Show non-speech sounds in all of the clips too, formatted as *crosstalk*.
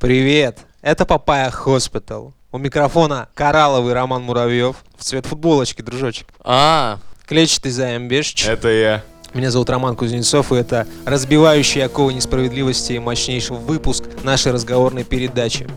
Привет, это Papaya Hospital. У микрофона коралловый Роман Муравьев. В цвет футболочки, дружочек. А, Клетчатый Займ Бешич. Это я. Меня зовут Роман Кузнецов, и это разбивающий оковы несправедливости и мощнейший выпуск нашей разговорной передачи.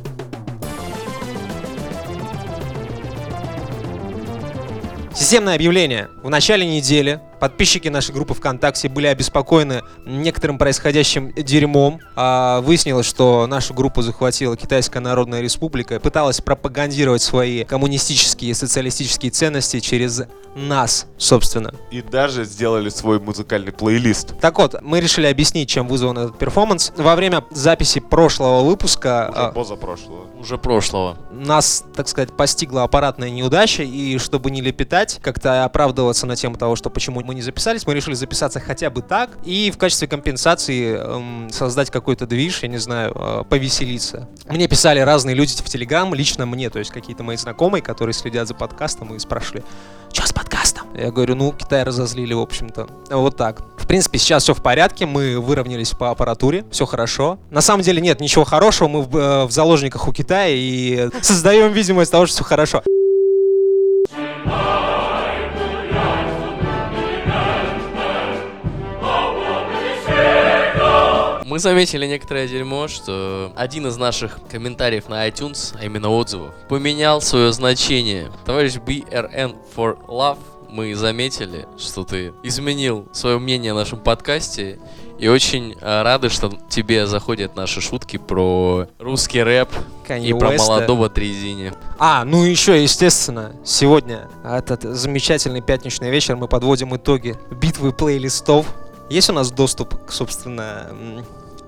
Системное объявление. В начале недели подписчики нашей группы ВКонтакте были обеспокоены некоторым происходящим дерьмом. А, выяснилось, что нашу группу захватила Китайская Народная Республика и пыталась пропагандировать свои коммунистические и социалистические ценности через нас, собственно. И даже сделали свой музыкальный плейлист. Так вот, мы решили объяснить, чем вызван этот перформанс. Во время записи прошлого выпуска Уже а, позапрошлого. уже прошлого. нас, так сказать, постигла аппаратная неудача, и чтобы не лепетать, как-то оправдываться на тему того, что почему мы не записались, мы решили записаться хотя бы так, и в качестве компенсации эм, создать какой-то движ, я не знаю, э, повеселиться. Мне писали разные люди в Телеграм, лично мне, то есть какие-то мои знакомые, которые следят за подкастом и спрашивали, что с подкастом? Я говорю, ну, Китай разозлили, в общем-то. Вот так. В принципе, сейчас все в порядке, мы выровнялись по аппаратуре, все хорошо. На самом деле нет ничего хорошего, мы в, э, в заложниках у Китая и создаем видимость того, что все хорошо. Мы заметили некоторое дерьмо, что один из наших комментариев на iTunes, а именно отзывов, поменял свое значение. Товарищ BRN for Love, мы заметили, что ты изменил свое мнение о нашем подкасте. И очень э, рады, что тебе заходят наши шутки про русский рэп Kanye и про West. молодого Трезини. А, ну еще, естественно, сегодня этот замечательный пятничный вечер мы подводим итоги битвы плейлистов. Есть у нас доступ, к, собственно,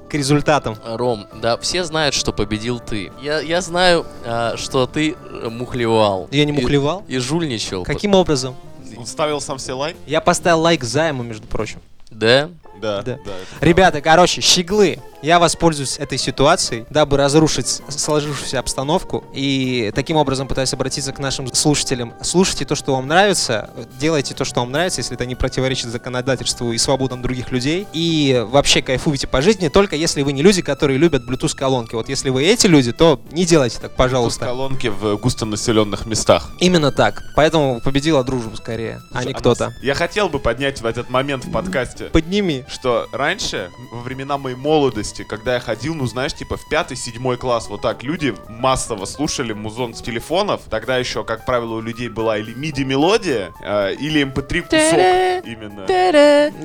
к результатам? Ром, да, все знают, что победил ты. Я, я знаю, а, что ты э, мухлевал. Я не И- мухлевал? И, жульничал. Каким образом? Он ставил сам себе лайк? Я поставил лайк займу, между прочим. Да? Да. Да. это Ребята, короче, щеглы, я воспользуюсь этой ситуацией, дабы разрушить сложившуюся обстановку и таким образом пытаюсь обратиться к нашим слушателям. Слушайте то, что вам нравится, делайте то, что вам нравится, если это не противоречит законодательству и свободам других людей. И вообще кайфуйте по жизни, только если вы не люди, которые любят Bluetooth-колонки. Вот если вы эти люди, то не делайте так, пожалуйста. колонки в густонаселенных местах. Именно так. Поэтому победила дружба скорее, а Слушай, не нас- кто-то. Я хотел бы поднять в этот момент в подкасте, Подними. Что раньше, во времена моей молодости, когда я ходил, ну знаешь, типа в пятый, седьмой класс, вот так, люди массово слушали музон с телефонов. Тогда еще, как правило, у людей была или MIDI-мелодия, э, или MP3 кусок именно.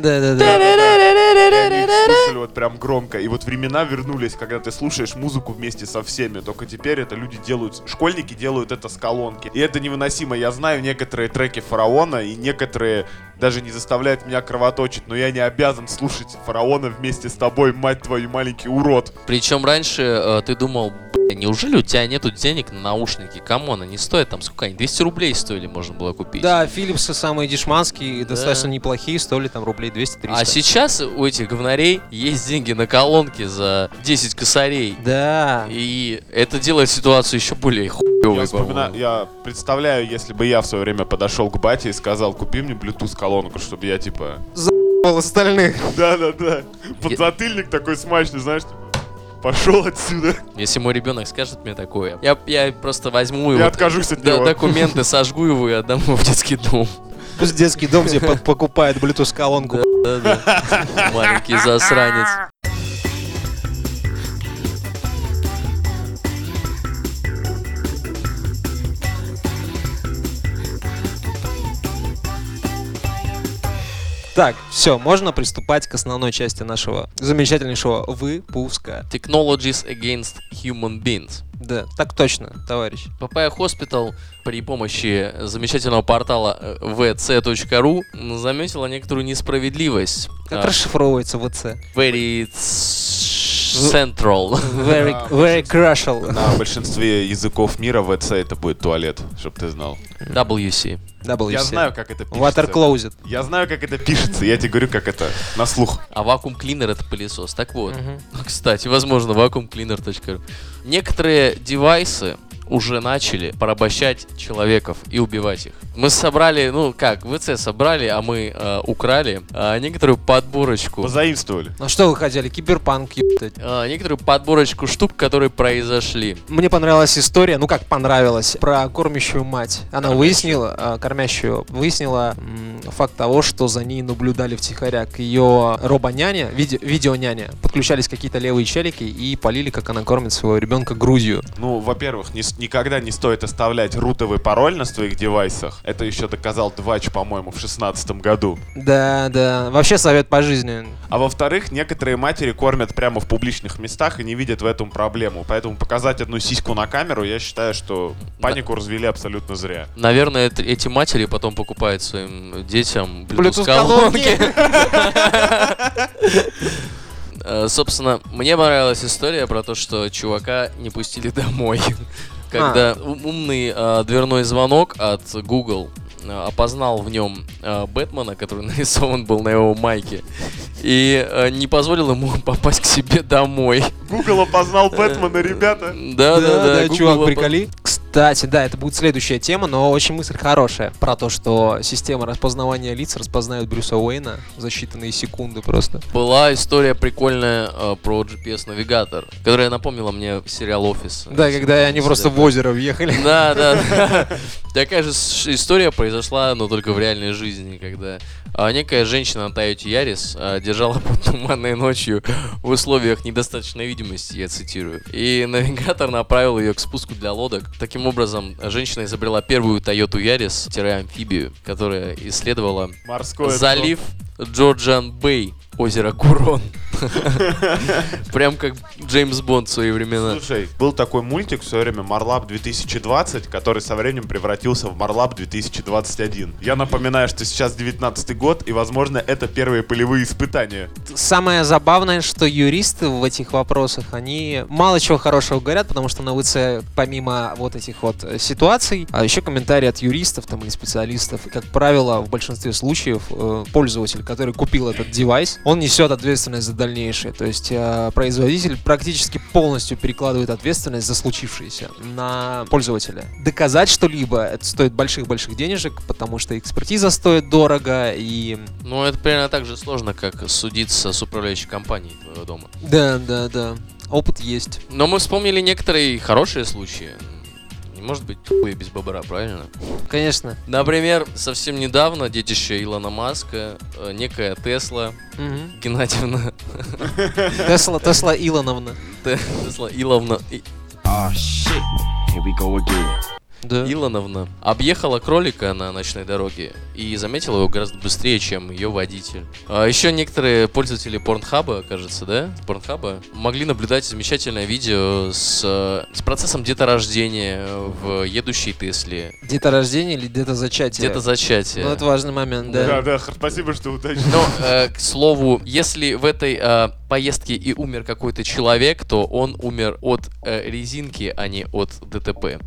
Да-да-да. Слушали вот прям громко. И вот времена вернулись, когда ты слушаешь музыку вместе со всеми. Только теперь это люди делают, школьники делают это с колонки. И это невыносимо. Я знаю некоторые треки фараона, и некоторые даже не заставляют меня кровоточить, но я не обязан слушать фараона вместе с тобой, мать твою, маленький урод. Причем раньше э, ты думал, «Бля, неужели у тебя нету денег на наушники? Come on, они стоят там сколько они? 200 рублей стоили, можно было купить. Да, Филипсы самые дешманские, Да. достаточно неплохие, стоили там рублей 200-300. А сейчас у этих говнарей есть деньги на колонки за 10 косарей. Да. И это делает ситуацию еще более хуевой, Я, вспоминаю, по-моему. я представляю, если бы я в свое время подошел к бате и сказал, купи мне Bluetooth колонку, чтобы я типа Пол остальных. Да-да-да. Подзатыльник такой смачный, знаешь, типа, пошел отсюда. Если мой ребенок скажет мне такое, я, я просто возьму Я его откажусь от него. документы, сожгу его и отдам его в детский дом. Пусть детский дом где покупает Bluetooth колонку. Да-да. Маленький засранец. Так, все, можно приступать к основной части нашего замечательнейшего выпуска. Technologies against human beings. Да, так точно, товарищ. Papaya Hospital при помощи замечательного портала э, vc.ru заметила некоторую несправедливость. Как А, расшифровывается ВЦ? Very central. Very, *laughs* very crucial. На большинстве языков мира ВЦ это будет туалет, чтоб ты знал. WC. WC. Я знаю, как это пишется. Water closet. Я знаю, как это пишется, я тебе говорю, как это на слух. А вакуум клинер это пылесос. Так вот, Мгм. кстати, возможно, vacuumcleaner.ru. Некоторые девайсы уже начали порабощать человеков и убивать их. Мы собрали, ну как, ВЦ собрали, а мы э, украли э, некоторую подборочку. Позаимствовали. Ну что вы хотели? Киберпанк, ёптать. э, некоторую подборочку штук, которые произошли. Мне понравилась история, ну как понравилась, про кормящую мать. Она Кормящую. выяснила, а, кормящую, выяснила м, факт того, что за ней наблюдали втихаря к ее робоняне, виде, видеоняне. Подключались какие-то левые челики и полили, как она кормит своего ребенка грудью. Ну, во-первых, не никогда не стоит оставлять рутовый пароль на своих девайсах. Это еще доказал Двач, по-моему, в шестнадцатом году. Да, да. Вообще совет по жизни. А во-вторых, некоторые матери кормят прямо в публичных местах и не видят в этом проблему. Поэтому показать одну сиську на камеру, я считаю, что панику развели абсолютно зря. Наверное, эт- эти матери потом покупают своим детям Bluetooth-колонки. Bluetooth-колонки. *laughs* Э, Собственно, мне понравилась история про то, что чувака не пустили домой. Когда А. ум- умный э, дверной звонок от Google э, опознал в нем э, Бэтмена, который *laughs* нарисован был на его майке, и э, не позволил ему *laughs* попасть к себе домой. Google опознал Бэтмена, ребята. Да, да, да. Google чувак, опоз- приколи. Кстати, да, это будет следующая тема, но очень мысль хорошая. Про то, что система распознавания лиц распознает Брюса Уэйна за считанные секунды просто. Была история прикольная э, про GPS-навигатор, которая напомнила мне сериал «Офис». Да, когда они просто в озеро въехали. Да, да. Такая же история произошла, но только в реальной жизни, когда а, некая женщина на Тойоте Ярис а, держала под туманной ночью в условиях недостаточной видимости, я цитирую. И навигатор направил ее к спуску для лодок. Таким образом, женщина изобрела первую Тойоту Ярис-амфибию, которая исследовала Морское залив Джорджан Бэй, озеро Курон. Прям как Джеймс Бонд в свои времена. Слушай, был такой мультик в свое время Марлаб 2020, который со временем превратился в Марлаб 2021. Я напоминаю, что сейчас 19 год, и, возможно, это первые полевые испытания. Самое забавное, что юристы в этих вопросах, они мало чего хорошего говорят, потому что на ВЦ, помимо вот этих вот э, ситуаций, а еще комментарии от юристов там или специалистов. И, как правило, в большинстве случаев э, пользователь, который купил этот девайс, он несет ответственность за дальнейшее. То есть э, производитель практически полностью перекладывает ответственность за случившееся на пользователя. Доказать что-либо это стоит больших-больших денежек, потому что экспертиза стоит дорого и Ну, это примерно так же сложно, как судиться с управляющей компанией твоего дома. Да, да, да. Опыт есть. Но мы вспомнили некоторые хорошие случаи. Может быть хуя без бобра, правильно? Конечно. Например, совсем недавно детище Илона Маска, э, некая Тесла Мгм. Геннадьевна, Тесла, Тесла Илоновна. Те- Тесла Иловна, И- Ah, shit. Here we go again. Да. Илоновна объехала кролика на ночной дороге и заметила его гораздо быстрее, чем ее водитель. А еще некоторые пользователи Порнхаба, кажется, да? Порнхаба, могли наблюдать замечательное видео с, с процессом деторождения в едущей Тесле. Деторождение или детозачатие? Где-то зачатие. Ну, это важный момент, да. Да, да, *laughs* спасибо, что уточнил. Но, э, к слову, если в этой э, поездке и умер какой-то человек, то он умер от э, резинки, а не от ДТП.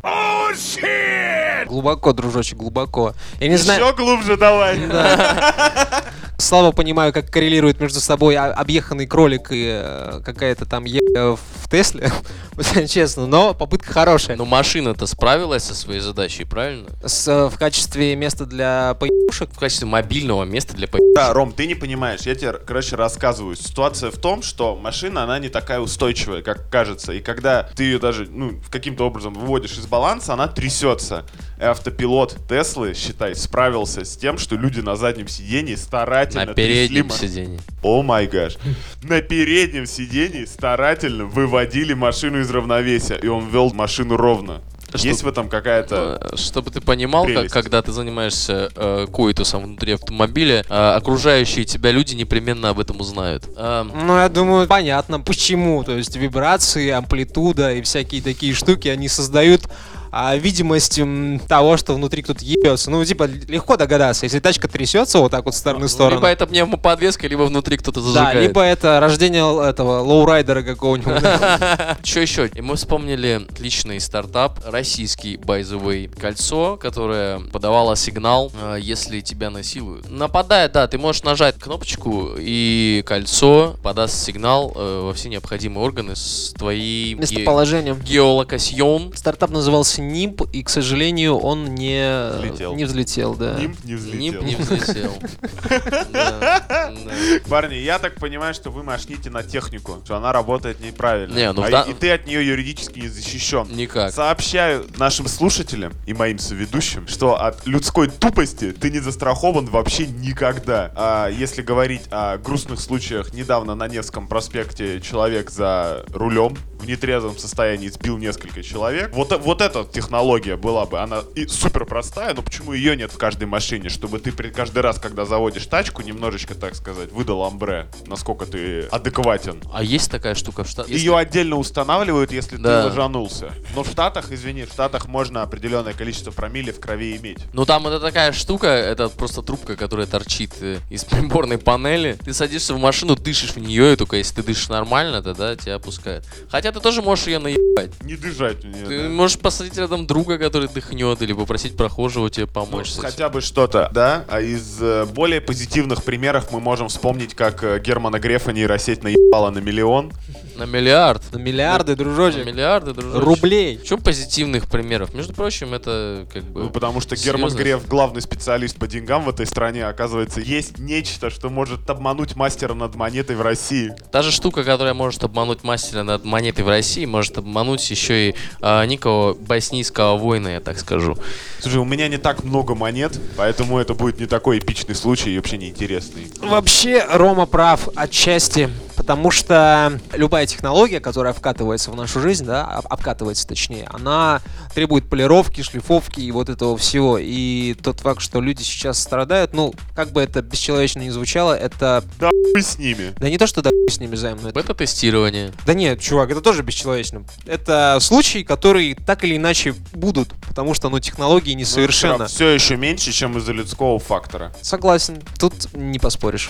Глубоко, дружочек, глубоко. Я не знаю, Еще глубже давай. *laughs* слабо понимаю, как коррелирует между собой объеханный кролик и э, какая-то там е в Тесле, *laughs* честно, но попытка хорошая. Но машина-то справилась со своей задачей, правильно? С, э, в качестве места для поебушек В качестве мобильного места для по... Да, Ром, ты не понимаешь, я тебе, короче, рассказываю. Ситуация в том, что машина, она не такая устойчивая, как кажется. И когда ты ее даже, ну, каким-то образом выводишь из баланса, она трясется. Автопилот Теслы, считай, справился с тем, что люди на заднем сидении старательно на трясли переднем ма- сиденье. О май гаш. На переднем сидении старательно выводили машину из равновесия, и он вел машину ровно. Что- Есть в этом какая-то... Э, Чтобы ты понимал, как, когда ты занимаешься э, коитусом внутри автомобиля, э, окружающие тебя люди непременно об этом узнают. Э, Ну, я думаю, понятно, почему. То есть вибрации, амплитуда и всякие такие штуки, они создают а, видимость м, того, что внутри кто-то ебется. Ну, типа, легко догадаться, если тачка трясется вот так вот в сторону в сторону. Либо это пневмоподвеска, либо внутри кто-то Да, зажигает. либо это рождение этого лоурайдера какого-нибудь. *laughs* Что еще? И мы вспомнили отличный стартап, российский, by the way, кольцо, которое подавало сигнал, э, если тебя насилуют. Нападая, да, ты можешь нажать кнопочку, и кольцо подаст сигнал э, во все необходимые органы с твоим ге- Местоположением. геолокасьон. Стартап назывался нимб, и, к сожалению, он не Взлетел. не взлетел, да. Нимб не взлетел. Нимб не взлетел. *laughs* Парни, я так понимаю, что вы машните на технику, что она работает неправильно. Не, ну А да- и, и ты от нее юридически не защищен. Никак. Сообщаю нашим слушателям и моим соведущим, что от людской тупости ты не застрахован вообще никогда. А если говорить о грустных случаях, недавно на Невском проспекте человек за рулем в нетрезвом состоянии сбил несколько человек. Вот, вот эта технология была бы, она и супер простая, но почему ее нет в каждой машине, чтобы ты при каждый раз, когда заводишь тачку, немножечко, так сказать, выдал амбре, насколько ты адекватен. А есть такая штука в Штатах? Ее отдельно устанавливают, если Да. ты ложанулся. Но в Штатах, извини, в Штатах можно определенное количество промилле в крови иметь. Ну там это такая штука, это просто трубка, которая торчит э, из приборной панели. Ты садишься в машину, дышишь в нее, и только если ты дышишь нормально, тогда тебя опускает. Хотя ты тоже можешь ее наебать. Не дышать в нее. Ты да. можешь посадить рядом друга, который дыхнет, или попросить прохожего тебе Ну, помочь. этим. хотя бы что-то, да? А из э, более позитивных примеров мы можем вспомнить, как э, Германа Грефа нейросеть наебала на миллион. На миллиард. На миллиарды, На дружочек. миллиарды, дружочек. Рублей. В чем позитивных примеров? Между прочим, это как бы... Ну, потому что Герман серьезно. Греф главный специалист по деньгам в этой стране. Оказывается, есть нечто, что может обмануть мастера над монетой в России. Та же штука, которая может обмануть мастера над монетой в России, может обмануть еще и а, некого боснийского воина, я так скажу. Слушай, у меня не так много монет, поэтому это будет не такой эпичный случай и вообще неинтересный. Вообще, Рома прав отчасти, потому что любая технология, которая вкатывается в нашу жизнь, да, об- обкатывается точнее, она требует полировки, шлифовки и вот этого всего. И тот факт, что люди сейчас страдают, ну, как бы это бесчеловечно не звучало, это... Хуй с ними. Да не то, что да с ними займ, но это... Бета-тестирование. Да нет, чувак, это тоже бесчеловечно. Это случаи, которые так или иначе будут, потому что, ну, технологии несовершенны. Все еще меньше, чем из-за людского фактора. Согласен, тут не поспоришь.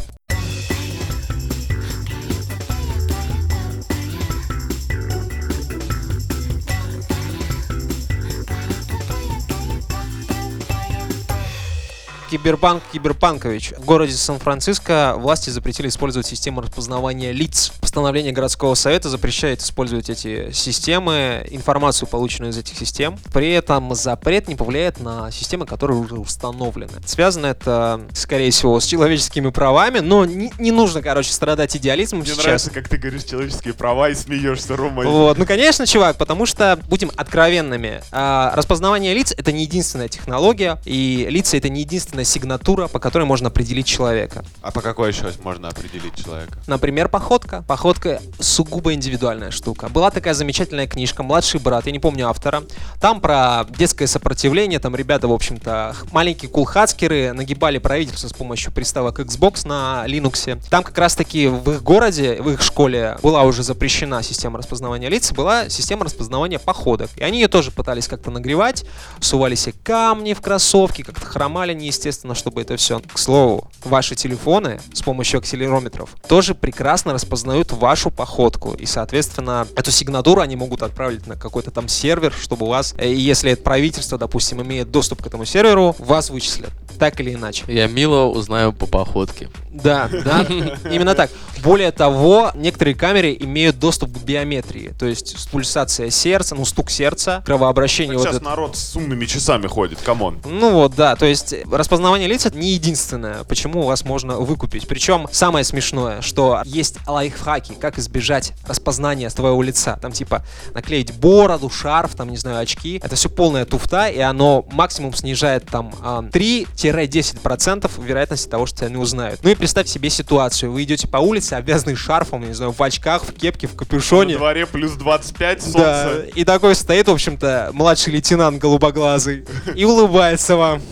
Кибербанк Киберпанкович. В городе Сан-Франциско власти запретили использовать систему распознавания лиц. Постановление городского совета запрещает использовать эти системы, информацию, полученную из этих систем. При этом запрет не повлияет на системы, которые уже установлены. Связано это, скорее всего, с человеческими правами, но не, не нужно, короче, страдать идеализмом Мне сейчас. нравится, как ты говоришь человеческие права и смеешься, Рома. Вот, ну конечно, чувак, потому что будем откровенными. а, распознавание лиц это не единственная технология, и лица это не единственная сигнатура, по которой можно определить человека. А по какой еще можно определить человека? Например, походка. Походка сугубо индивидуальная штука. Была такая замечательная книжка «Младший брат», я не помню автора. Там про детское сопротивление, там ребята, в общем-то, маленькие кулхацкеры нагибали правительство с помощью приставок Xbox на Linux. Там как раз-таки в их городе, в их школе была уже запрещена система распознавания лиц, была система распознавания походок. И они ее тоже пытались как-то нагревать, сували себе камни в кроссовки, как-то хромали неестественно, чтобы это все. К слову, ваши телефоны с помощью акселерометров тоже прекрасно распознают вашу походку. И, соответственно, эту сигнатуру они могут отправить на какой-то там сервер, чтобы у вас, э, если это правительство, допустим, имеет доступ к этому серверу, вас вычислят. Так или иначе. Я милого узнаю по походке. Да, да, именно так. Более того, некоторые камеры имеют доступ к биометрии, то есть пульсация сердца, ну стук сердца, кровообращение. вот сейчас народ с умными часами ходит, come on. Ну вот, да, то есть распознавание лиц это не единственное, почему вас можно выкупить. Причем самое смешное, что есть лайфхаки, как избежать распознания твоего лица. Там типа наклеить бороду, шарф, там, не знаю, очки. Это все полная туфта, и оно максимум снижает там а, 3-10% вероятности того, что тебя не узнают. Ну и представь себе ситуацию. Вы идете по улице, обвязанный шарфом, не знаю, в очках, в кепке, в На капюшоне. дворе плюс 25 солнце. Да, и такой стоит, в общем-то, младший лейтенант голубоглазый *laughs* и улыбается вам.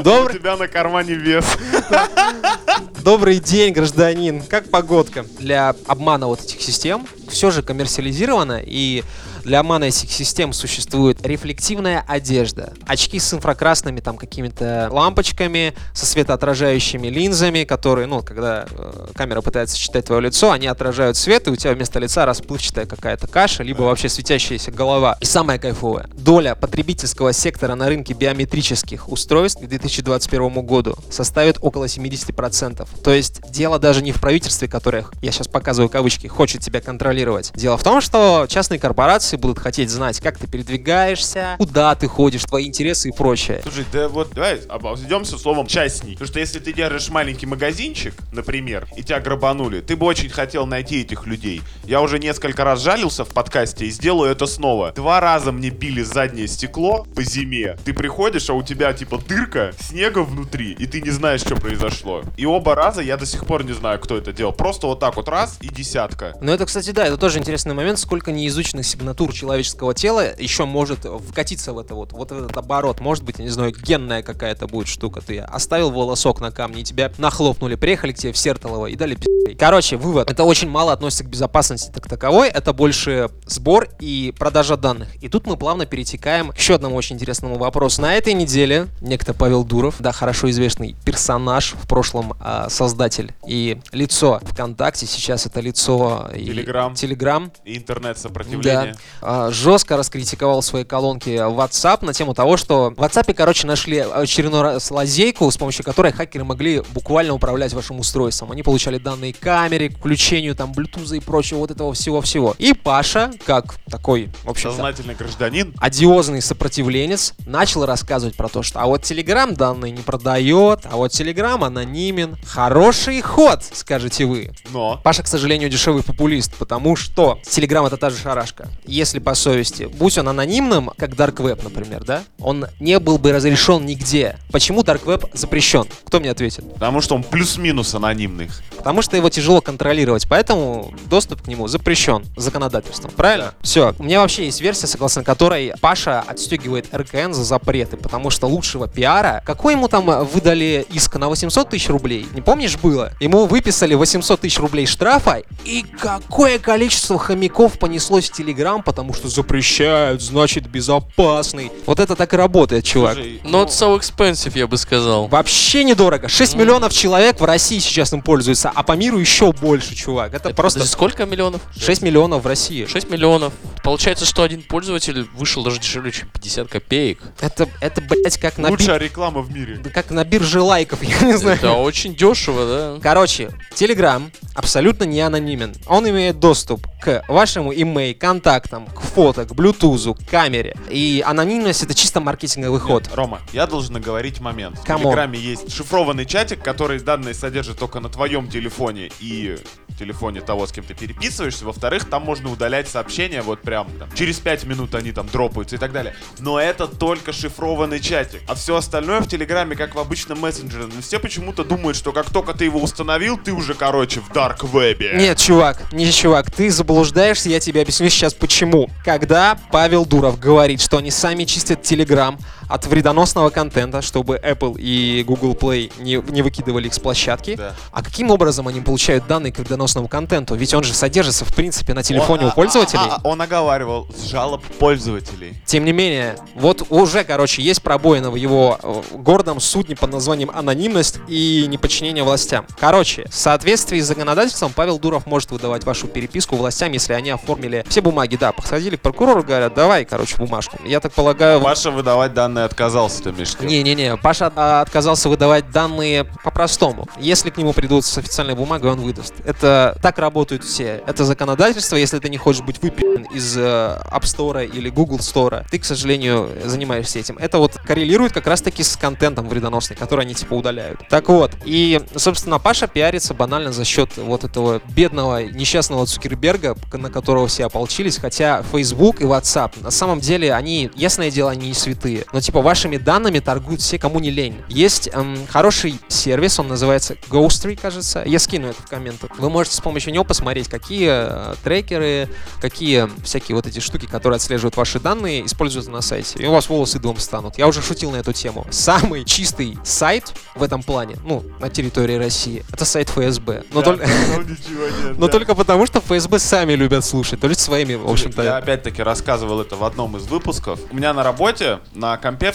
У Добрый, тебя на кармане вес. добрый день, гражданин. Как погодка? Для обмана вот этих систем все же коммерциализировано, и для этих систем существует рефлективная одежда. Очки с инфракрасными там какими-то лампочками, со светоотражающими линзами, которые, ну, когда э, камера пытается читать твое лицо, они отражают свет, и у тебя вместо лица расплывчатая какая-то каша, либо вообще светящаяся голова. И самое кайфовое. Доля потребительского сектора на рынке биометрических устройств к 2021 году составит около 70%. То есть дело даже не в правительстве, которых, я сейчас показываю кавычки, хочет тебя контролировать. Дело в том, что частные корпорации будут хотеть знать, как ты передвигаешься, куда ты ходишь, твои интересы и прочее. Слушай, да вот давай обойдемся словом частник. Потому что если ты держишь маленький магазинчик, например, и тебя грабанули, ты бы очень хотел найти этих людей. Я уже несколько раз жалился в подкасте и сделаю это снова. Два раза мне били заднее стекло по зиме. Ты приходишь, а у тебя типа дырка, снега внутри, и ты не знаешь, что произошло. И оба раза я до сих пор не знаю, кто это делал. Просто вот так вот раз и десятка. Но это, кстати, да, это тоже интересный момент, сколько неизученных сигнатур человеческого тела еще может вкатиться в это вот, вот этот оборот. Может быть, я не знаю, генная какая-то будет штука. Ты оставил волосок на камне, и тебя нахлопнули, приехали к тебе в Сертолово и дали пи***й. Короче, вывод. Это очень мало относится к безопасности так таковой. Это больше сбор и продажа данных. И тут мы плавно перетекаем к еще одному очень интересному вопросу. На этой неделе некто Павел Дуров, да, хорошо известный персонаж, в прошлом э, создатель и лицо ВКонтакте, сейчас это лицо Телеграм. Телеграм. Интернет-сопротивление. Да. Э, жестко раскритиковал в своей колонке WhatsApp на тему того, что в WhatsApp, короче, нашли очередной раз лазейку, с помощью которой хакеры могли буквально управлять вашим устройством. Они получали данные камеры, к включению там Bluetooth и прочего вот этого всего-всего. И Паша, как такой, в общем Сознательный гражданин. одиозный сопротивленец, начал рассказывать про то, что а вот Telegram данные не продает, а вот Telegram анонимен. Хороший ход, скажете вы. Но. Паша, к сожалению, дешевый популист, потому что Telegram это та же шарашка. Если по совести, будь он анонимным, как Dark Web, например, да, он не был бы разрешен нигде. Почему Dark Web запрещен? Кто мне ответит? Потому что он плюс-минус анонимный. Потому что его тяжело контролировать, поэтому доступ к нему запрещен законодательством. Правильно? Все. У меня вообще есть версия, согласно которой Паша отстегивает РКН за запреты, потому что лучшего пиара... Какой ему там выдали иск на 800 тысяч рублей? Не помнишь, было? Ему выписали 800 тысяч рублей штрафа, и какое количество хомяков понеслось в Телеграм, потому что запрещают, значит безопасный. Вот это так и работает, чувак. Слушай, Not so expensive, я бы сказал. Вообще недорого. 6 миллионов человек в России сейчас им пользуются, а по миру еще больше, чувак. Это, просто Подожди, сколько миллионов? 6 миллионов в России. 6 миллионов. Получается, что один пользователь вышел даже дешевле, чем 50 копеек. Это, это, блядь, как на, Лучшая бир- реклама в мире. да как на бирже лайков, *laughs* я не знаю. Это очень дешево, да? Короче, Telegram абсолютно не анонимен. Он имеет доступ к вашему имей, контактам, к фото, к Bluetooth, к камере. И анонимность это чисто маркетинговый ход. Нет, Рома, я должен оговорить момент. В. Телеграме есть шифрованный чатик, который данные содержит только на твоем телефоне и телефоне того, с кем ты переписываешься. Во-вторых, там можно удалять сообщения вот прям там. Через 5 минут они там дропаются и так далее. Но это только шифрованный чатик. А все остальное в Телеграме, как в обычном мессенджере. Но все почему-то думают, что как только ты его установил, ты уже, короче, в дарк вебе. Нет, чувак, не чувак, ты заблуждаешься, я тебе объясню сейчас почему. Когда Павел Дуров говорит, что они сами чистят Telegram от вредоносного контента, чтобы Apple и Google Play не, не выкидывали их с площадки, Да. а каким образом они получают данные к вредоносному контенту? Ведь он же содержится, в принципе, на телефоне Он- у пользователей. а- а- он оговаривал с жалоб пользователей. Тем не менее, вот уже, короче, есть пробоина в его э, гордом судне под названием анонимность и неподчинение властям. Короче, в соответствии с законодательством Павел Дуров может выдавать вашу переписку властям, если они оформили все бумаги. Да, подходили к прокурору, говорят, давай, короче, бумажку. Я так полагаю... Паша выдавать данные отказался, ты имеешь? Не-не-не, Паша а, отказался выдавать данные по-простому. Если к нему придут с официальной бумагой, он выдаст. Это так работают все. Это законодательство, если ты не хочешь быть выпилен из э, App Store или Google Store, ты, к сожалению, занимаешься этим. Это вот коррелирует как раз-таки с контентом вредоносным, который они типа удаляют. Так вот, и, собственно, Паша пиарится банально за счет вот этого бедного, несчастного Цукерберга, на которого все ополчились, хотя Facebook и WhatsApp, на самом деле, они, ясное дело, они не святые, но типа вашими данными торгуют все, кому не лень. Есть эм, хороший сервис, он называется Ghostery, кажется, я скину это в комментах. Вы можете с помощью него посмотреть, какие э, трекеры, какие всякие вот эти штуки, которые отслеживают ваши данные, используются на сайте. И у вас волосы дым станут. Я уже шутил на эту тему. Самый чистый сайт в этом плане, ну, на территории России, это сайт ФСБ. Но, только, Ну, ничего нет, но да. только *laughs* потому, что ФСБ сами любят слушать, то есть своими, в Я общем-то. опять-таки рассказывал это в одном из выпусков. У меня на работе, на компе,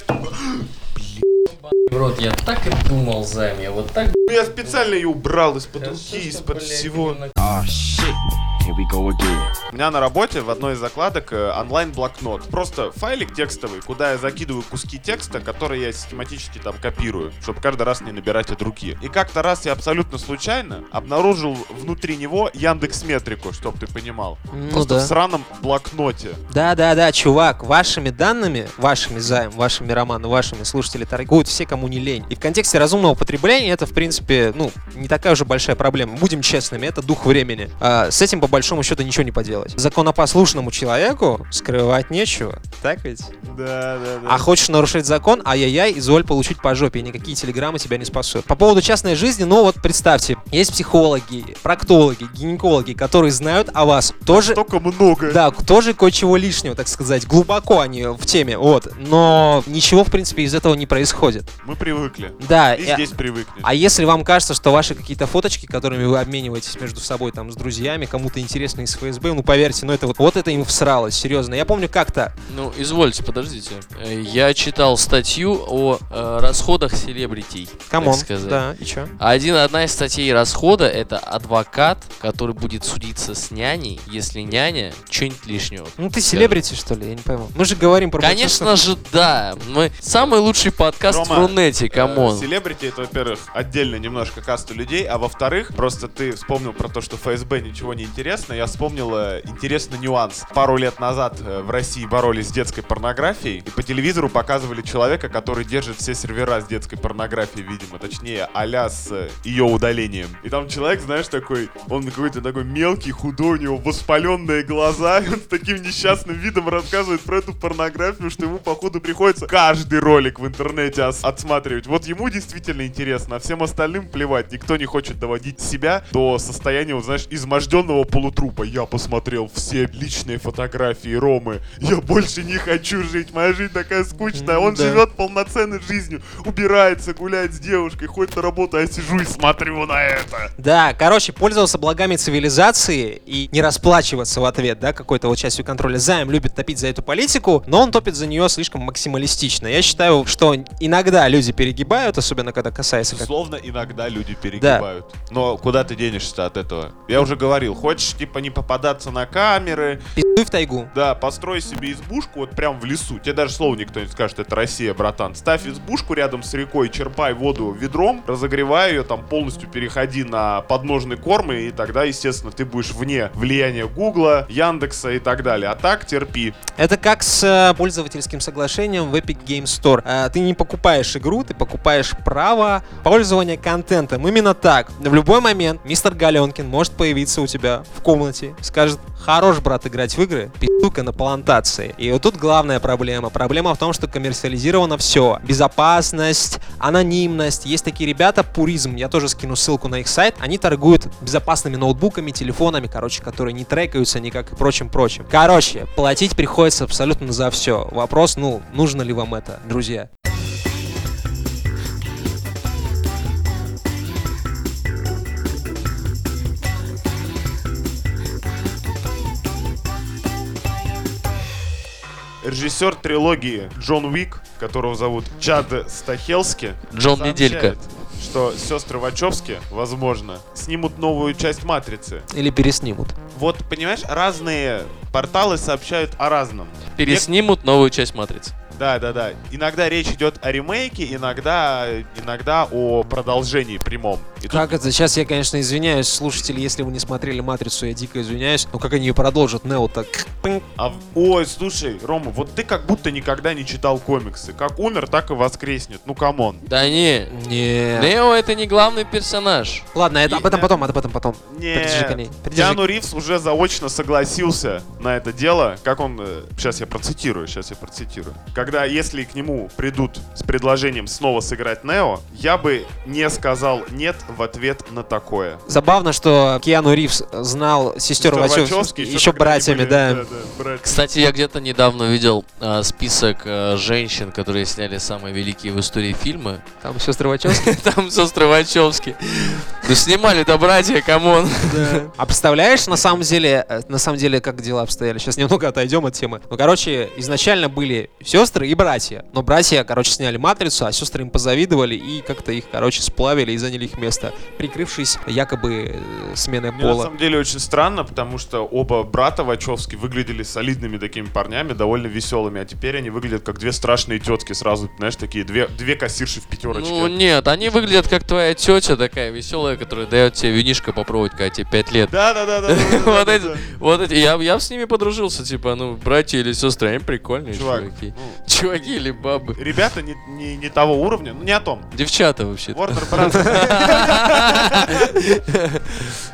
Рот, я так и думал, Займ, я вот так... я специально ее убрал из-под руки, из-под всего. Ah, shit. Here we go again. У меня на работе в одной из закладок э, онлайн-блокнот. Просто файлик текстовый, куда я закидываю куски текста, которые я систематически там копирую, чтобы каждый раз не набирать от руки. И как-то раз я абсолютно случайно обнаружил внутри него Яндекс Метрику, чтоб ты понимал. Ну Просто да. в сраном блокноте. Да-да-да, чувак, вашими данными, вашими займ, вашими романы, вашими слушатели торгуют все, кому не лень. И в контексте разумного потребления это, в принципе, ну, не такая уже большая проблема. Будем честными, это дух времени. А, с этим, по большому счету, ничего не поделать. Законопослушному человеку скрывать нечего, так ведь? Да, да, да. А хочешь нарушить закон, ай-яй-яй, изволь получить по жопе, и никакие телеграммы тебя не спасут. По поводу частной жизни, ну вот представьте, есть психологи, проктологи, гинекологи, которые знают о вас тоже Столько много. да, тоже кое-чего лишнего, так сказать. Глубоко они в теме, вот. Но ничего, в принципе, из этого не происходит. Мы привыкли. Да, И и- здесь привыкнем. а если вам кажется, что ваши какие-то фоточки, которыми вы обмениваетесь между собой, там, с друзьями, кому-то интересно из ФСБ, ну, поверьте, ну, это вот, вот это им всралось, серьезно. Я помню как-то, Ну, извольте, подождите. Э, Я читал статью о э, расходах селебритей. come on, да, и чё? Один, одна из статей расхода это адвокат, который будет судиться с няней, если няня что-нибудь лишнего. Ну, ты скажет. селебрити, что ли? Я не пойму. Мы же говорим про... Конечно же, да. Мы самый лучший подкаст Рома, в Рунете, come on. Э, Селебрити это, во-первых, отдельно немножко каста людей, а во-вторых, просто ты вспомнил про то, что ФСБ ничего не интересно. Я вспомнил э, интересный нюанс. Пару лет назад э, в России боролись с детской порнографией, и по телевизору показывали человека, который держит все сервера с детской порнографией, видимо, точнее, а с э, ее удалением. И там человек, знаешь, такой, он какой-то такой мелкий, худой, у него воспаленные глаза, и он с таким несчастным видом рассказывает про эту порнографию, что ему, походу, приходится каждый ролик в интернете отсматривать. Вот ему действительно интересно, а всем остальным плевать. Никто не хочет доводить себя до состояния, вот, знаешь, изможденного полутрупа. Я посмотрел все личные фотографии Ромы. Я больше не хочу жить. Моя жизнь такая скучная. Он да. живет полноценной жизнью. Убирается, гуляет с девушкой, ходит на работу, а я сижу и смотрю на это. Да, короче, пользоваться благами цивилизации и не расплачиваться в ответ, да, какой-то вот частью контроля. Займ любит топить за эту политику, но он топит за нее слишком максималистично. Я считаю, что иногда люди перегибают, особенно когда касается как... Безусловно, иногда люди перегибают. Но куда ты денешься от этого? Я уже говорил, хочешь, типа, не попадаться на камеры, Пиздуй в тайгу. да, построй себе избушку вот прям в лесу. Тебе даже слова никто не скажет, это Россия, братан. Ставь избушку рядом с рекой, черпай воду ведром, разогревай ее, там полностью переходи на подножный корм, и тогда, естественно, ты будешь вне влияния Гугла, Яндекса и так далее. А так терпи. Это как с э, пользовательским соглашением в Epic Game Store. Э, ты не покупаешь игру, ты покупаешь право пользования контентом. Именно так. В любой момент мистер Галенкин может появиться у тебя в комнате, скажет, хорош, брат, играть в игры, пи***ка на плантации. И вот тут главная проблема. Проблема в том, что коммерциализировано все. Безопасность, анонимность. Есть такие ребята, Пуризм, я тоже скину ссылку на их сайт. Они торгуют безопасными ноутбуками, телефонами, короче, которые не трекаются никак и прочим-прочим. Короче, платить приходится абсолютно за все. Вопрос, ну, нужно ли вам это, друзья? Режиссер трилогии Джон Уик, которого зовут Чад Стахелски, Джон Неделька. что сестры Вачовски, возможно, снимут новую часть Матрицы. Или переснимут. Вот, понимаешь, разные порталы сообщают о разном. Переснимут новую часть Матрицы. Да, да, да. Иногда речь идет о ремейке, иногда, иногда о продолжении прямом. И тут Как это? Сейчас я, конечно, извиняюсь, слушатели, если вы не смотрели «Матрицу», я дико извиняюсь. Но как они ее продолжат? Нео так... А Ой, слушай, Рома, вот ты как будто никогда не читал комиксы. Как умер, так и воскреснет. Ну, come on. Да не. Не. Нео это не главный персонаж. Ладно, это И- об этом потом, об этом потом. Не, Придержи коней. Киану Ривз уже заочно согласился на это дело. Как он... Сейчас я процитирую, сейчас я процитирую. Когда, если к нему придут с предложением снова сыграть Нео, я бы не сказал нет в ответ на такое. Забавно, что Киану Ривз знал сестер Вачовски, еще братьями, были- да. братья. Кстати, я где-то недавно видел а, список а, женщин, которые сняли самые великие в истории фильмы. Там сестры Вачовски. *laughs* Там сестры Вачовски. Ну снимали-то братья, come on. А представляешь, на самом деле, э, на самом деле, как дела обстояли? Сейчас немного отойдем от темы. Ну, короче, изначально были сестры сестры и братья. Но братья, короче, сняли матрицу, а сестры им позавидовали и как-то их, короче, сплавили и заняли их место, прикрывшись якобы э, сменой Мне на пола. самом деле очень странно, потому что оба брата Вачовски выглядели солидными такими парнями, довольно веселыми, а теперь они выглядят как две страшные тетки сразу, знаешь, такие две, две кассирши в пятерочке. Ну нет, они выглядят как твоя тетя такая веселая, которая дает тебе винишко попробовать, когда тебе 5 лет. да, да, да, да. *laughs* Вот эти, вот эти, я, я с ними подружился, типа, ну, братья или сестры, они прикольные Чувак, чуваки. Чуваки или бабы. Ребята не, не, не того уровня, ну не о том. Девчата вообще. Warner Brothers.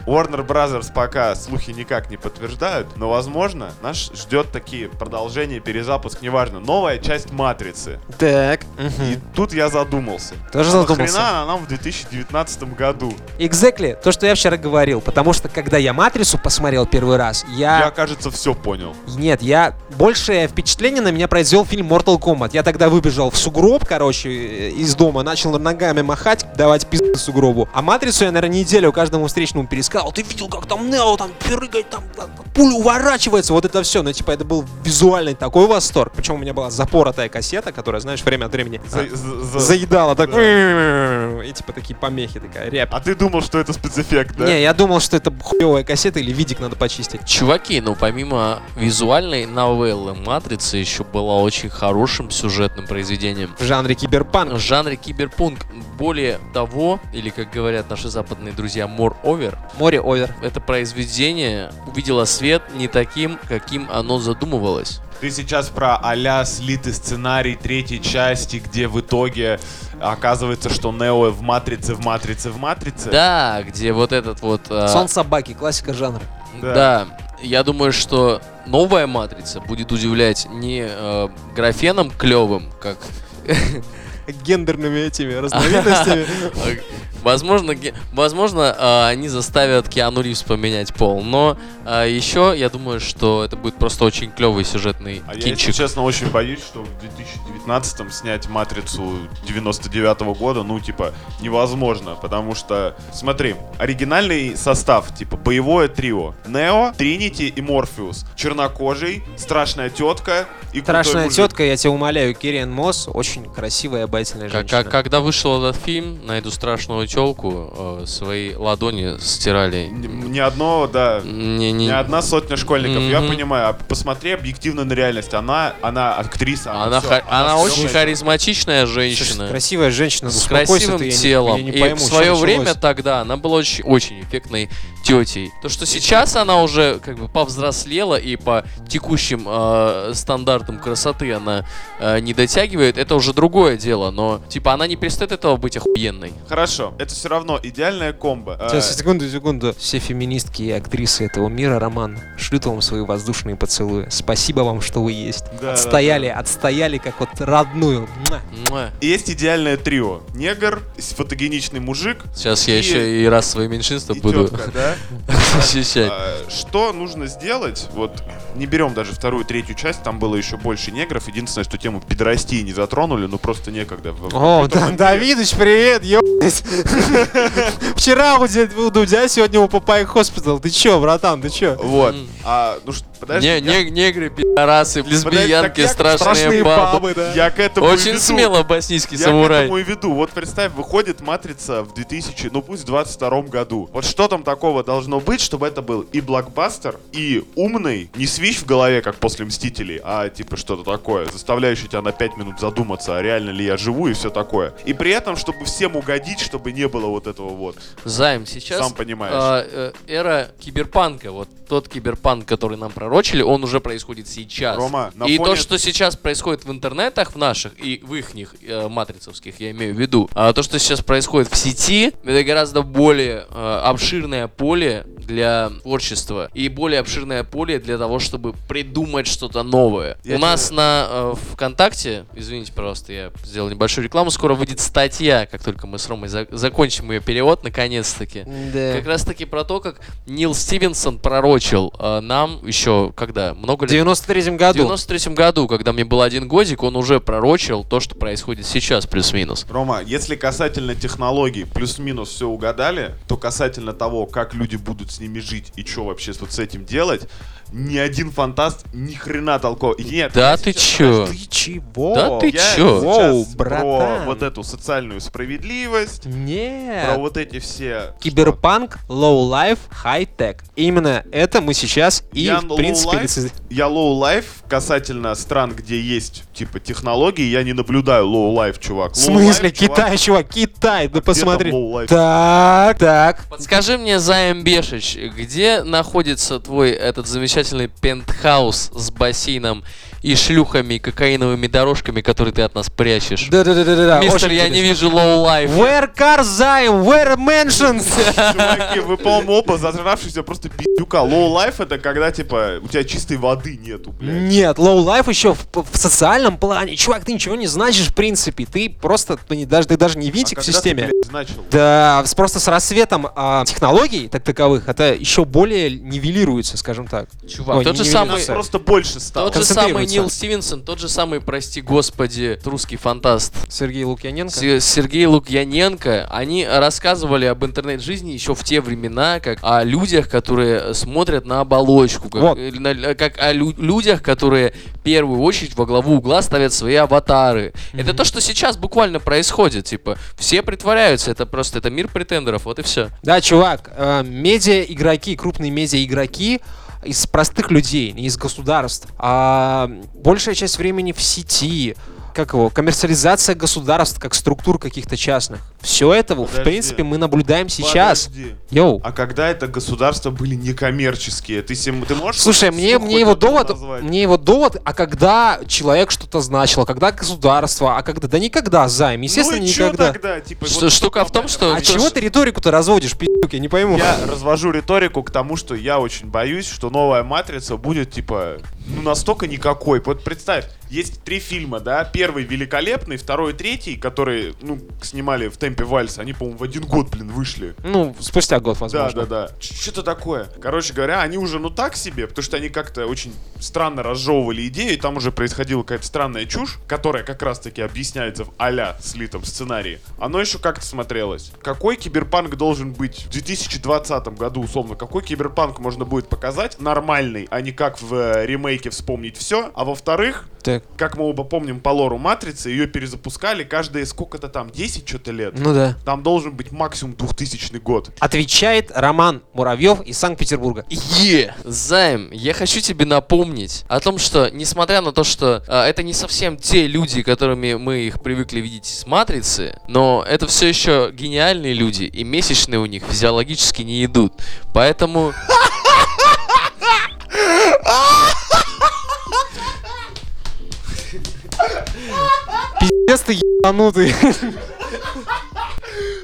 Warner Brothers пока слухи никак не подтверждают, но возможно нас ждет такие продолжение, перезапуск, неважно, новая часть Матрицы. Так. И тут я задумался. Тоже А задумался. Нахрена она нам в 2019 году? Exactly, то, что я вчера говорил, потому что когда я «Матрицу» посмотрел первый раз, Я, я... кажется, все понял. Нет, я... Большее впечатление на меня произвел фильм Mortal Kombat. Я тогда выбежал в сугроб, короче, э, из дома, начал ногами махать, давать пизды сугробу. А «Матрицу» я, наверное, неделю каждому встречному пересказал. Ты видел, как там Нео там прыгает, там, там пуля уворачивается, вот это все. Ну, типа, это был визуальный такой восторг. Причем у меня была запоротая кассета, которая, знаешь, время от времени За- а, за- за- заедала так. Да. И типа такие помехи, такая рябь. А ты думал, что это спецэффект, да? Не, я думал, что это хуевая кассета или видик надо почистить. Чуваки, ну помимо визуальной новеллы Матрица еще была очень хорошим сюжетным произведением. В жанре киберпанк. В жанре киберпунк. Более того, или как говорят наши западные друзья, more over, Море овер. это произведение увидело свет не таким, каким оно задумывалось. Ты сейчас про а слитый сценарий третьей части, где в итоге оказывается, что Нео в Матрице, в Матрице, в Матрице. Да, где вот этот вот... а, Сон собаки, классика жанра. Да. Да. я думаю, что новая матрица будет удивлять не э, графеном клевым, как Гендерными этими разновидностями. *laughs* Возможно, ге- возможно, а, они заставят Киану Ривз поменять пол, но а, еще я думаю, что это будет просто очень клевый сюжетный А я, если кинчик. честно, очень боюсь, что в 2019-м снять «Матрицу» 99 года, ну, типа, невозможно, потому что, смотри, оригинальный состав, типа, боевое трио. Нео, Тринити и Морфеус. Чернокожий, страшная тетка и Страшная тетка, я тебя умоляю, Кириан Мосс, очень красивая и обаятельная женщина. как- когда вышел этот фильм, на эту телку э, свои ладони стирали. Ни одно, да, Не, не, Не одна сотня школьников, я Мгм. понимаю. А посмотри объективно на реальность. Она, она актриса. Она, всё- ха- она всё очень это. харизматичная Слушай, женщина. красивая женщина, с красивым ты, я не- телом. я не и пойму, в что свое началось. время тогда она была очень, очень эффектной тетей. То, что сейчас она уже как бы повзрослела и по текущим э, стандартам красоты она э, не дотягивает, это уже другое дело. Но типа она не перестает этого быть охуенной. Хорошо, это все равно идеальная комбо. Э, Сейчас, секунду, секунду. Все феминистки и актрисы этого мира, Роман, шлют вам свои воздушные поцелуи. Спасибо вам, что вы есть. Да, отстояли, да, отстояли как вот родную. Есть идеальное трио. Негр, фотогеничный мужик Сейчас я И- еще и раз свои меньшинства и буду тетка, да? *laughs* защищать. А, Что нужно сделать? Вот не берем даже вторую, третью часть, там было еще больше негров. Единственное, что тему пидорастии не затронули, ну просто некогда. О. Давидыч, привет, ёбать. *laughs* Вчера у Дя- у Дудя, сегодня у Papaya Hospital. Ты чё, братан, ты чё? Вот. А, ну ш- подожди. Не, я- не, негры, пидорасы, лесбиянки, страшные бабы. да. Я к этому Очень смело боснийский Я к самурай. этому и веду. Вот представь, выходит Матрица в 2000, ну пусть в 22 году. Вот что там такого должно быть, чтобы это был и блокбастер, и умный, не свищ в голове, как после Мстителей, а типа что-то такое, заставляющий тебя на 5 минут задуматься, а реально ли я живу и все такое. И при этом, чтобы всем угодить, чтобы не было вот этого вот. Займ, сейчас Сам понимаешь. а, э, эра киберпанка, вот тот киберпанк, который нам пророчили, он уже происходит сейчас. Рома, на и фоне- то, что сейчас происходит в интернетах, в наших и в ихних э, матрицевских, я имею в виду, а то, что сейчас происходит в сети, это гораздо более э, обширное поле для творчества и более обширное поле для того, чтобы придумать что-то новое. Я У нас на э, ВКонтакте, извините, пожалуйста, я сделал небольшую рекламу, скоро выйдет статья, как только мы с Ромой за- закончим ее перевод, наконец-таки. Да. Как раз таки про то, как Нил Стивенсон пророчил э, нам еще когда? Много В лет? 93-м В году. 93 году, когда мне был один годик, он уже пророчил то, что происходит сейчас, плюс-минус. Рома, если касательно технологий плюс-минус все угадали, то касательно того, как люди будут с ними жить и что вообще вот с этим делать, ни один фантаст ни хрена толково. Нет, Да ты чё? Ты чего? Да ты Я чё? Воу, про братан. вот эту социальную справедливость, про Нет. вот эти все... Киберпанк, low life, high tech. Именно это мы сейчас и, Я в принципе, low life, я low life касательно стран, где есть типа технологии, я не наблюдаю low life, чувак. В Low смысле? life, чувак, Китай, чувак, Китай, да там посмотри. Так, так. Подскажи мне, Заем Бешич, где находится твой этот замечательный пентхаус с бассейном и шлюхами, и кокаиновыми дорожками, которые ты от нас прячешь? Да-да-да-да. Мистер, очень я не интересно. вижу low life. Where car Zime? Where mentions? *laughs* Чуваки, вы, по-моему, оба зажравшиеся просто пиздюка. Low life это когда, типа, у тебя чистой воды нету, блядь. Нет, low life еще в, в социальном плане. Чувак, ты ничего не значишь, в принципе. Ты просто, ты, не, даже, ты даже не А винтик в когда системе. Ты, блядь, начал? Да, просто с рассветом а, технологий, так таковых, это еще более нивелируется, скажем так. Чувак, Ой, тот же самый... Просто больше стало. Тот же самый. Нил Стивенсон, тот же самый, прости господи, русский фантаст Сергей Лукьяненко. Се- Сергей Лукьяненко, они рассказывали об интернет-жизни еще в те времена, как о людях, которые смотрят на оболочку, как, Вот. э, на- как о лю- людях, которые в первую очередь во главу угла ставят свои аватары. Это то, что сейчас буквально происходит, типа, все притворяются, это просто, это мир претендеров, вот и все. Да, чувак, э, медиа-игроки, крупные медиа-игроки из простых людей, не из государств, а большая часть времени в сети, как его, коммерциализация государств, как структур каких-то частных. Все это, в Подожди. принципе, мы наблюдаем сейчас. Подожди. Йоу. А когда это государства были некоммерческие, ты, сем- ты можешь... Слушай, мне, мне его довод, назвать? мне его довод, а когда человек что-то значил, а когда государство, а когда, да никогда займ, естественно, ну и никогда. тогда? Типа, Что- вот штука в том, что- А то, чего что- ты риторику-то разводишь, пи***к, я не пойму. Я развожу риторику к тому, что я очень боюсь, что новая матрица будет, типа, ну, настолько никакой. Вот представь, есть три фильма, да? Первый великолепный, второй третий, которые, ну, снимали в темпе вальса, они, по-моему, в один год, блин, вышли. Ну, спустя год, Да, возможно. да, да. Что-то такое. Короче говоря, они уже, ну, так себе, потому что они как-то очень странно разжевывали идею, и там уже происходила какая-то странная чушь, которая как раз-таки объясняется в а-ля слитом сценарии. Оно еще как-то смотрелось. Какой киберпанк должен быть в 2020 году, условно? Какой киберпанк можно будет показать нормальный, а не как в э, ремейке вспомнить все? А во-вторых, Так. как мы оба помним по лору Матрицы, ее перезапускали каждые сколько-то там, 10 что-то лет. Ну да. Там должен быть максимум 2000 год. Отвечает Роман Муравьев из Санкт-Петербурга. Е! Займ, я хочу тебе напомнить о том, что, несмотря на то, что а, это не совсем те люди, которыми мы их привыкли видеть с Матрицы, но это все еще гениальные люди, и месячные у них физиологически не идут. Поэтому... *laughs* *laughs* Пиздец ты ебанутый.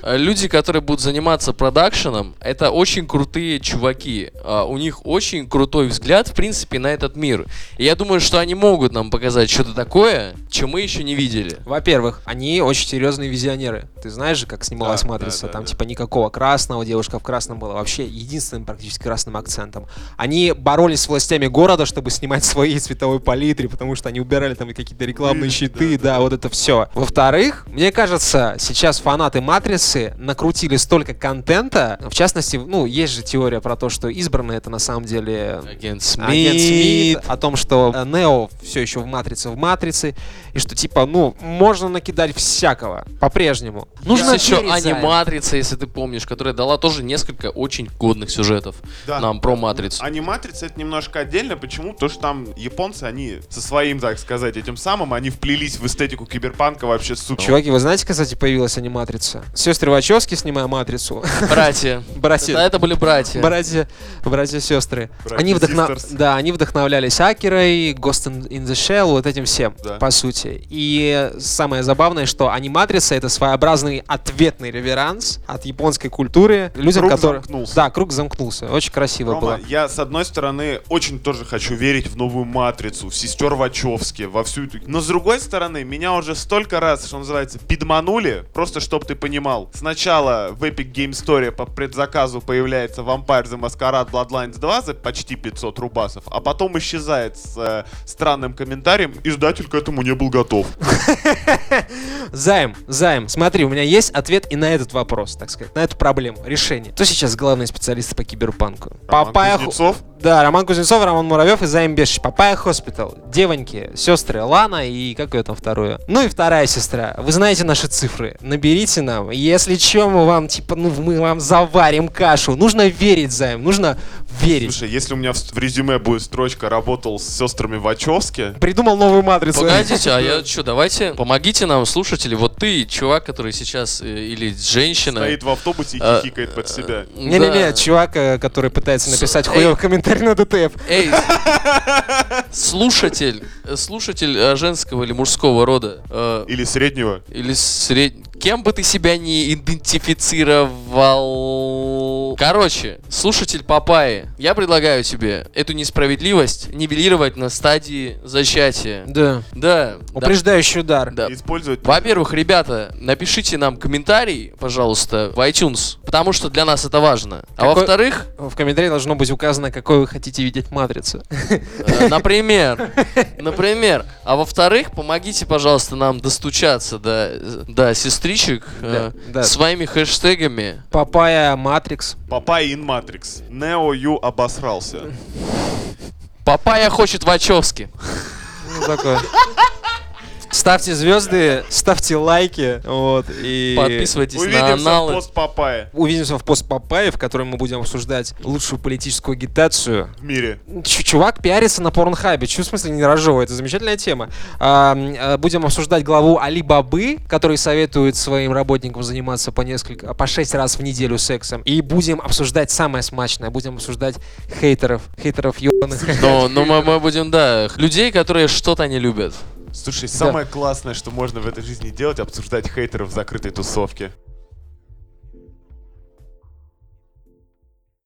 А, Люди, которые будут заниматься продакшеном, это очень крутые чуваки. А, У них очень крутой взгляд, в принципе, на этот мир. И я думаю, что они могут нам показать что-то такое, чем мы еще не видели. Во-первых, они очень серьезные визионеры. Ты знаешь же, как снималась Да, матрица? да, да, Там да. типа никакого красного, девушка в красном была вообще единственным практически красным акцентом. Они боролись с властями города, чтобы снимать свои *laughs* цветовой палитре, потому что они убирали там какие-то рекламные щиты, да, да, да, вот это все. Во-вторых, мне кажется, сейчас фанаты матрицы накрутили столько контента. В частности, ну, есть же теория про то, что избранные это на самом деле Агент Смит. Агент Смит, о том, что э, Нео все еще в Матрице в Матрице, и что типа, ну, можно накидать всякого по-прежнему. Нужно Нужно еще аниматрица, если ты помнишь, которая дала тоже несколько очень годных сюжетов Да. нам про матрицу. Аниматрица это немножко отдельно. Почему? Потому что там японцы, они со своим, так сказать, этим самым, они вплелись в эстетику киберпанка вообще супер. Чуваки, вы знаете, кстати, появилась аниматрица? Сестры Вачовски, снимая матрицу. Братья. *laughs* Братья. Да, это были братья. Братья, братья, сестры. Братья, Они, вдохна- sisters. да, они вдохновлялись Акерой, Ghost in the Shell, вот этим всем, Да. по сути. И самое забавное, что аниматрица это своеобразный ответный реверанс от японской культуры людям, Круг которые... замкнулся. Да, круг замкнулся. Очень красиво Рома, было. я с одной стороны очень тоже хочу верить в новую матрицу, в сестер Вачовски, во всю эту. Но с другой стороны, меня уже столько раз, что называется, пидманули, просто чтоб ты понимал. Сказал, сначала в Epic Game Store по предзаказу появляется Vampire the Masquerade Bloodlines 2 за почти 500 рубасов, а потом исчезает с э, странным комментарием, издатель к этому не был готов. *laughs* Займ, Займ, смотри, у меня есть ответ и на этот вопрос, так сказать, на эту проблему, решение. Кто сейчас главный специалист по киберпанку? Роман Папая Кузнецов? Да, Роман Кузнецов, Роман Муравьев и Займ Бешич. Папая Hospital. Девоньки, сестры Лана и как ее там вторую? Ну и вторая сестра. Вы знаете наши цифры. Наберите нам. Если что, мы вам, типа, ну мы вам заварим кашу. Нужно верить, Займ, нужно верить. Слушай, если у меня в, в резюме будет строчка «работал с сестрами Вачовски», Придумал новую матрицу. Погодите, а я *laughs* что, давайте, помогите нам, слушатели. Вот ты, чувак, который сейчас, э, или женщина. стоит в автобусе и э, хихикает под себя. Не-не-не, да. чувак, э, который пытается написать С- хуёвый эй. Комментарий на ДТФ. Эй, слушатель, э, слушатель э, женского или мужского рода, э, Или среднего. или сред... Кем бы ты себя не идентифицировал... Короче, слушатель Папайи, я предлагаю тебе эту несправедливость нивелировать на стадии зачатия. Да. Да. да, Упреждающий удар. да. Использовать... Во-первых, ребята, напишите нам комментарий, пожалуйста, в iTunes, потому что для нас это важно. А Какой- во-вторых, В комментарии должно быть указано, какой вы хотите видеть матрицу. Э, Например, например. А во-вторых, помогите, пожалуйста, нам достучаться до, до сестричек э, Да, да. своими хэштегами. Папая Матрикс. Папай in Matrix. Нео Ю обосрался. Папая хочет Вачовски. Ну, такое. Ставьте звезды, ставьте лайки, вот, и... Подписывайтесь на Увидимся в аналы. пост Папая Увидимся в пост Папая, в котором мы будем обсуждать лучшую политическую агитацию. в мире. Ч- чувак пиарится на порнхабе. Чего в смысле не рожевой? Это замечательная тема. А, м, а, будем обсуждать главу Али Бабы, который советует своим работникам заниматься по несколько, по шесть раз в неделю сексом. И будем обсуждать самое смачное. Будем обсуждать хейтеров. Хейтеров ебаных. Но, но мы, мы будем, да, людей, которые что-то не любят. Слушай, самое классное, что можно в этой жизни делать, обсуждать хейтеров в закрытой тусовке.